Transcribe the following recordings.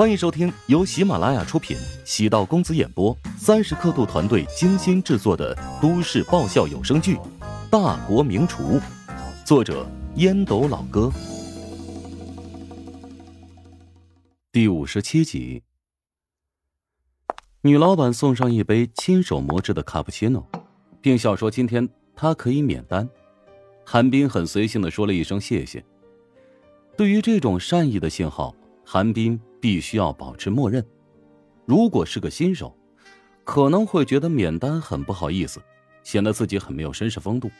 欢迎收听由喜马拉雅出品、喜道公子演播、三十刻度团队精心制作的都市爆笑有声剧《大国名厨》，作者烟斗老哥，第五十七集。女老板送上一杯亲手磨制的卡布奇诺，并笑说：“今天她可以免单。”韩冰很随性的说了一声谢谢。对于这种善意的信号，韩冰必须要保持默认。如果是个新手，可能会觉得免单很不好意思，显得自己很没有绅士风度。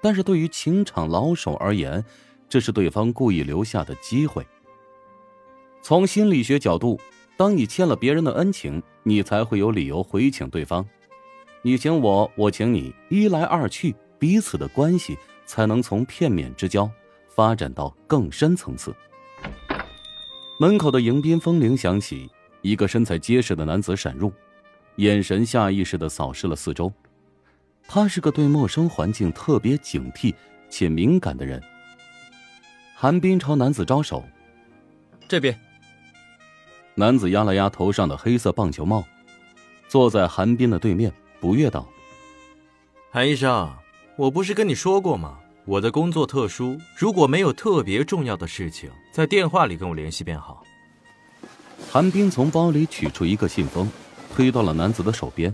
但是对于情场老手而言，这是对方故意留下的机会。从心理学角度。当你欠了别人的恩情，你才会有理由回请对方。你请我，我请你，一来二去，彼此的关系才能从片面之交发展到更深层次。门口的迎宾风铃响起，一个身材结实的男子闪入，眼神下意识的扫视了四周。他是个对陌生环境特别警惕且敏感的人。韩冰朝男子招手：“这边。”男子压了压头上的黑色棒球帽，坐在韩冰的对面，不悦道：“韩医生，我不是跟你说过吗？我的工作特殊，如果没有特别重要的事情，在电话里跟我联系便好。”韩冰从包里取出一个信封，推到了男子的手边，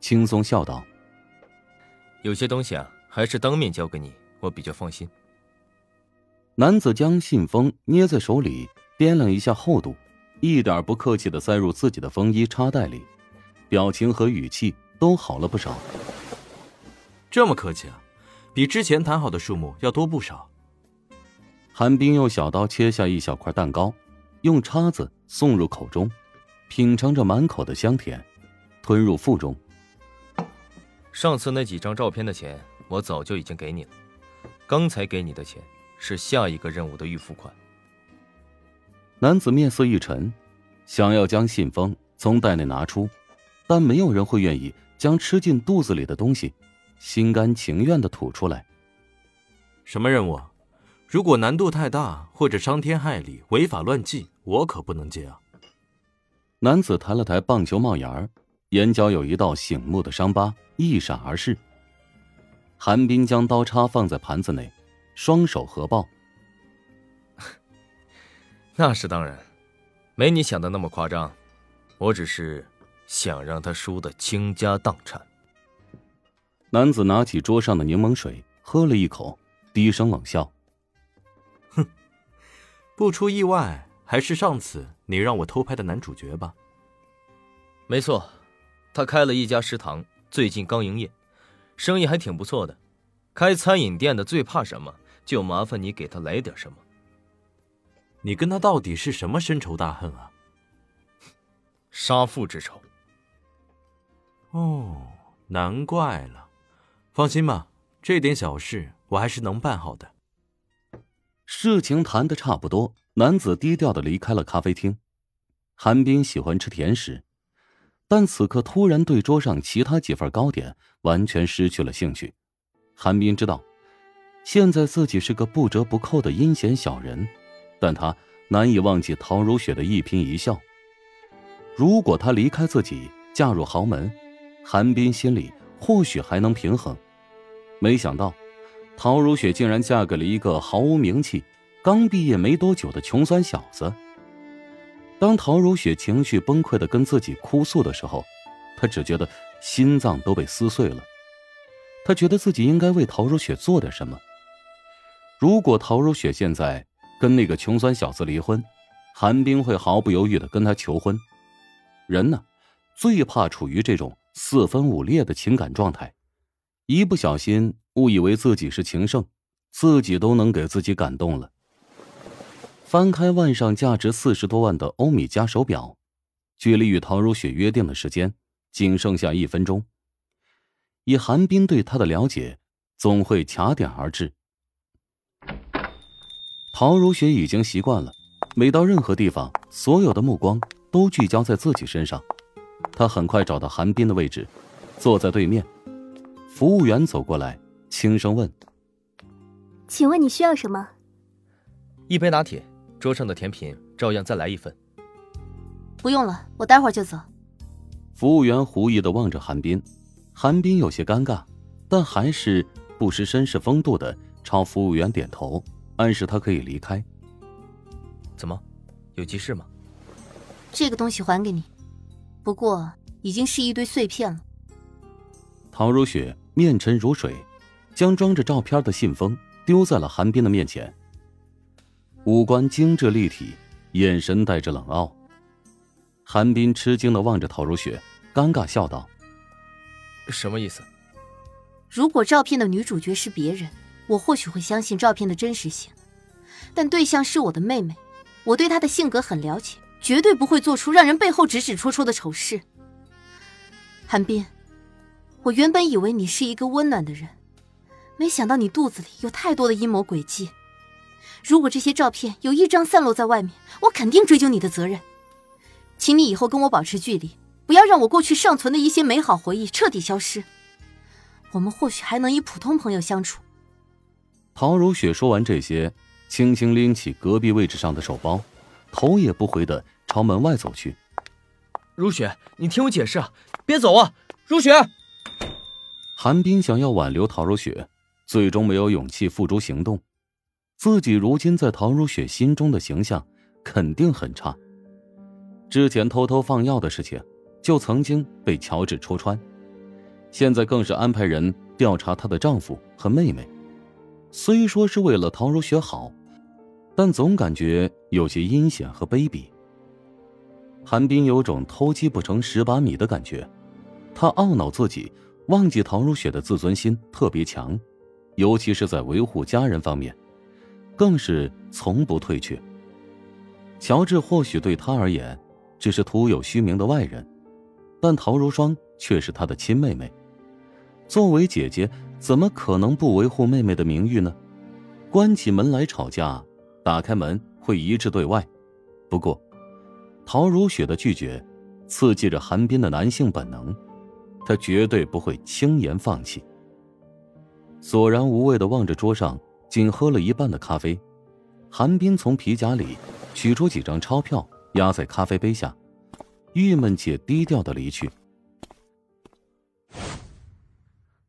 轻松笑道：“有些东西啊，还是当面交给你，我比较放心。”男子将信封捏在手里，掂量一下厚度。一点不客气的塞入自己的风衣插袋里，表情和语气都好了不少。这么客气啊，比之前谈好的数目要多不少。韩冰用小刀切下一小块蛋糕，用叉子送入口中，品尝着满口的香甜，吞入腹中。上次那几张照片的钱我早就已经给你了，刚才给你的钱是下一个任务的预付款。男子面色一沉，想要将信封从袋内拿出，但没有人会愿意将吃进肚子里的东西心甘情愿的吐出来。什么任务？如果难度太大或者伤天害理、违法乱纪，我可不能接啊！男子抬了抬棒球帽檐儿，眼角有一道醒目的伤疤一闪而逝。韩冰将刀叉放在盘子内，双手合抱。那是当然，没你想的那么夸张。我只是想让他输得倾家荡产。男子拿起桌上的柠檬水，喝了一口，低声冷笑：“哼，不出意外，还是上次你让我偷拍的男主角吧？”没错，他开了一家食堂，最近刚营业，生意还挺不错的。开餐饮店的最怕什么？就麻烦你给他来点什么。你跟他到底是什么深仇大恨啊？杀父之仇。哦，难怪了。放心吧，这点小事我还是能办好的。事情谈的差不多，男子低调的离开了咖啡厅。韩冰喜欢吃甜食，但此刻突然对桌上其他几份糕点完全失去了兴趣。韩冰知道，现在自己是个不折不扣的阴险小人。但他难以忘记陶如雪的一颦一笑。如果她离开自己，嫁入豪门，韩冰心里或许还能平衡。没想到，陶如雪竟然嫁给了一个毫无名气、刚毕业没多久的穷酸小子。当陶如雪情绪崩溃的跟自己哭诉的时候，他只觉得心脏都被撕碎了。他觉得自己应该为陶如雪做点什么。如果陶如雪现在……跟那个穷酸小子离婚，韩冰会毫不犹豫的跟他求婚。人呢，最怕处于这种四分五裂的情感状态，一不小心误以为自己是情圣，自己都能给自己感动了。翻开腕上价值四十多万的欧米茄手表，距离与陶如雪约定的时间仅剩下一分钟。以韩冰对他的了解，总会卡点而至。陶如雪已经习惯了，每到任何地方，所有的目光都聚焦在自己身上。她很快找到韩冰的位置，坐在对面。服务员走过来，轻声问：“请问你需要什么？”一杯拿铁，桌上的甜品照样再来一份。不用了，我待会儿就走。服务员狐疑的望着韩冰，韩冰有些尴尬，但还是不失绅士风度的朝服务员点头，暗示他可以离开。怎么，有急事吗？这个东西还给你，不过已经是一堆碎片了。陶如雪面沉如水，将装着照片的信封丢在了韩冰的面前，五官精致立体，眼神带着冷傲。韩冰吃惊的望着陶如雪，尴尬笑道：“什么意思？如果照片的女主角是别人，我或许会相信照片的真实性，但对象是我的妹妹，我对她的性格很了解，绝对不会做出让人背后指指戳戳的丑事。韩冰。”我原本以为你是一个温暖的人，没想到你肚子里有太多的阴谋诡计。如果这些照片有一张散落在外面，我肯定追究你的责任。请你以后跟我保持距离，不要让我过去尚存的一些美好回忆彻底消失。我们或许还能以普通朋友相处。陶如雪说完这些，轻轻拎起隔壁位置上的手包，头也不回的朝门外走去。如雪，你听我解释啊，别走啊，如雪。韩冰想要挽留陶如雪，最终没有勇气付诸行动。自己如今在陶如雪心中的形象肯定很差。之前偷偷放药的事情，就曾经被乔治戳穿，现在更是安排人调查她的丈夫和妹妹。虽说是为了陶如雪好，但总感觉有些阴险和卑鄙。韩冰有种偷鸡不成蚀把米的感觉，他懊恼自己。忘记陶如雪的自尊心特别强，尤其是在维护家人方面，更是从不退却。乔治或许对他而言只是徒有虚名的外人，但陶如霜却是他的亲妹妹。作为姐姐，怎么可能不维护妹妹的名誉呢？关起门来吵架，打开门会一致对外。不过，陶如雪的拒绝，刺激着韩冰的男性本能。他绝对不会轻言放弃。索然无味的望着桌上仅喝了一半的咖啡，韩冰从皮夹里取出几张钞票压在咖啡杯下，郁闷且低调的离去。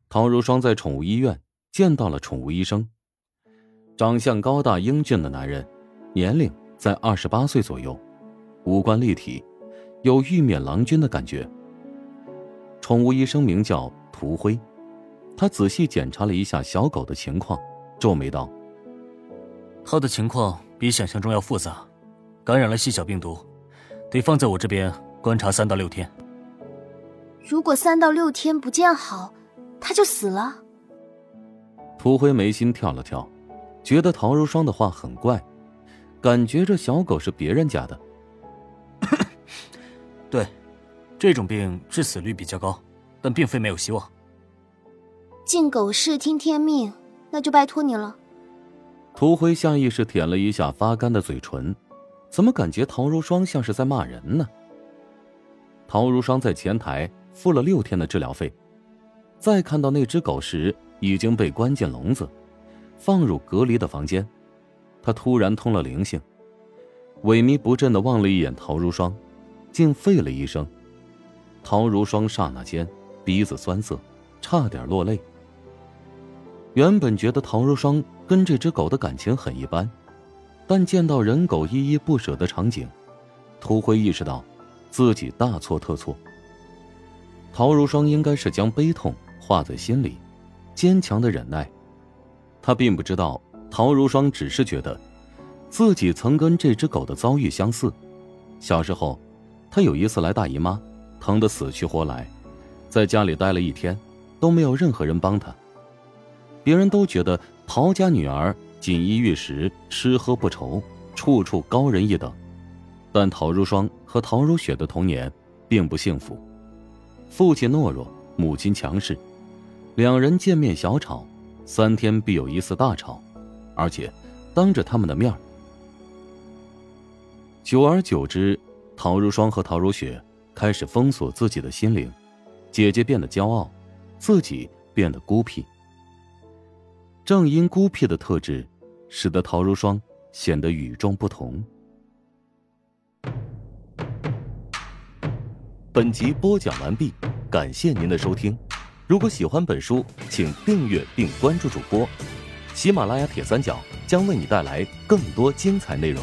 陶如霜在宠物医院见到了宠物医生，长相高大英俊的男人，年龄在二十八岁左右，五官立体，有玉面郎君的感觉。宠物医生名叫涂辉，他仔细检查了一下小狗的情况，皱眉道：“他的情况比想象中要复杂，感染了细小病毒，得放在我这边观察三到六天。如果三到六天不见好，他就死了。”涂辉眉心跳了跳，觉得陶如霜的话很怪，感觉这小狗是别人家的。这种病致死率比较高，但并非没有希望。进狗市听天命，那就拜托你了。涂辉下意识舔了一下发干的嘴唇，怎么感觉陶如霜像是在骂人呢？陶如霜在前台付了六天的治疗费，再看到那只狗时，已经被关进笼子，放入隔离的房间。他突然通了灵性，萎靡不振的望了一眼陶如霜，竟废了一声。陶如霜刹那间鼻子酸涩，差点落泪。原本觉得陶如霜跟这只狗的感情很一般，但见到人狗依依不舍的场景，涂辉意识到自己大错特错。陶如霜应该是将悲痛化在心里，坚强的忍耐。他并不知道，陶如霜只是觉得自己曾跟这只狗的遭遇相似。小时候，他有一次来大姨妈。疼得死去活来，在家里待了一天，都没有任何人帮他。别人都觉得陶家女儿锦衣玉食，吃喝不愁，处处高人一等。但陶如霜和陶如雪的童年并不幸福，父亲懦弱，母亲强势，两人见面小吵，三天必有一次大吵，而且当着他们的面久而久之，陶如霜和陶如雪。开始封锁自己的心灵，姐姐变得骄傲，自己变得孤僻。正因孤僻的特质，使得陶如霜显得与众不同。本集播讲完毕，感谢您的收听。如果喜欢本书，请订阅并关注主播。喜马拉雅铁三角将为你带来更多精彩内容。